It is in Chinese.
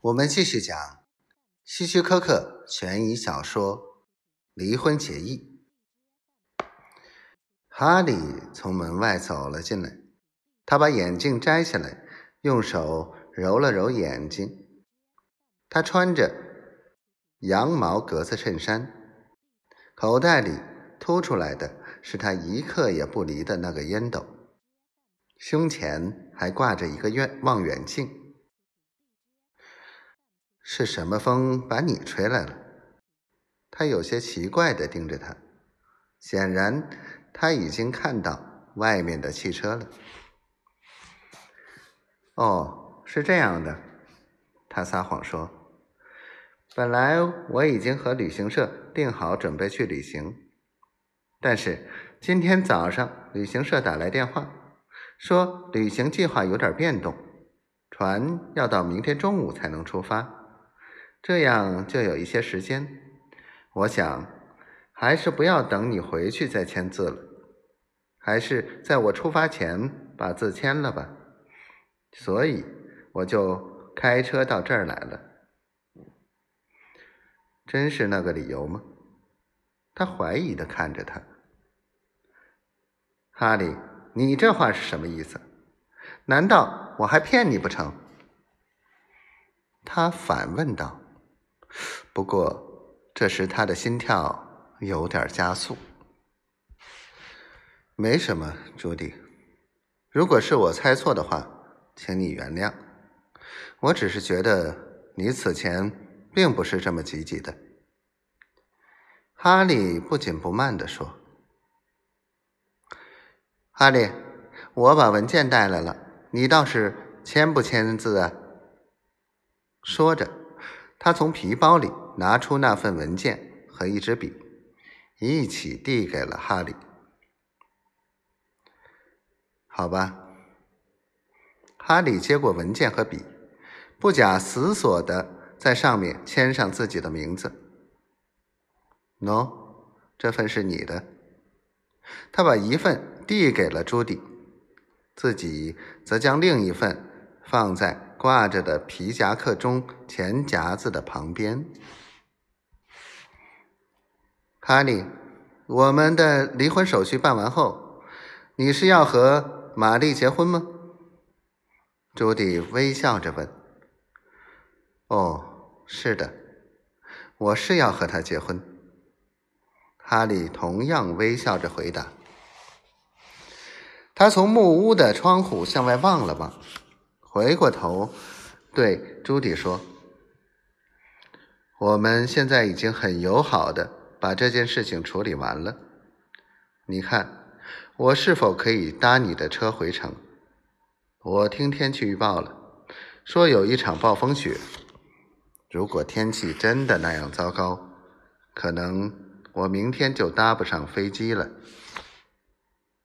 我们继续讲希区柯克悬疑小说《离婚协议》。哈利从门外走了进来，他把眼镜摘下来，用手揉了揉眼睛。他穿着羊毛格子衬衫，口袋里凸出来的是他一刻也不离的那个烟斗，胸前还挂着一个远望远镜。是什么风把你吹来了？他有些奇怪的盯着他，显然他已经看到外面的汽车了。哦，是这样的，他撒谎说：“本来我已经和旅行社订好准备去旅行，但是今天早上旅行社打来电话，说旅行计划有点变动，船要到明天中午才能出发。”这样就有一些时间，我想还是不要等你回去再签字了，还是在我出发前把字签了吧。所以我就开车到这儿来了。真是那个理由吗？他怀疑的看着他。哈利，你这话是什么意思？难道我还骗你不成？他反问道。不过，这时他的心跳有点加速。没什么，朱迪。如果是我猜错的话，请你原谅。我只是觉得你此前并不是这么积极的。哈利不紧不慢地说：“哈利，我把文件带来了，你倒是签不签字啊？”说着。他从皮包里拿出那份文件和一支笔，一起递给了哈利。好吧，哈利接过文件和笔，不假思索的在上面签上自己的名字。喏，这份是你的。他把一份递给了朱迪，自己则将另一份放在。挂着的皮夹克中钱夹子的旁边，哈利，我们的离婚手续办完后，你是要和玛丽结婚吗？朱迪微笑着问。哦，是的，我是要和她结婚。哈利同样微笑着回答。他从木屋的窗户向外望了望。回过头，对朱迪说：“我们现在已经很友好的把这件事情处理完了。你看，我是否可以搭你的车回城？我听天气预报了，说有一场暴风雪。如果天气真的那样糟糕，可能我明天就搭不上飞机了。”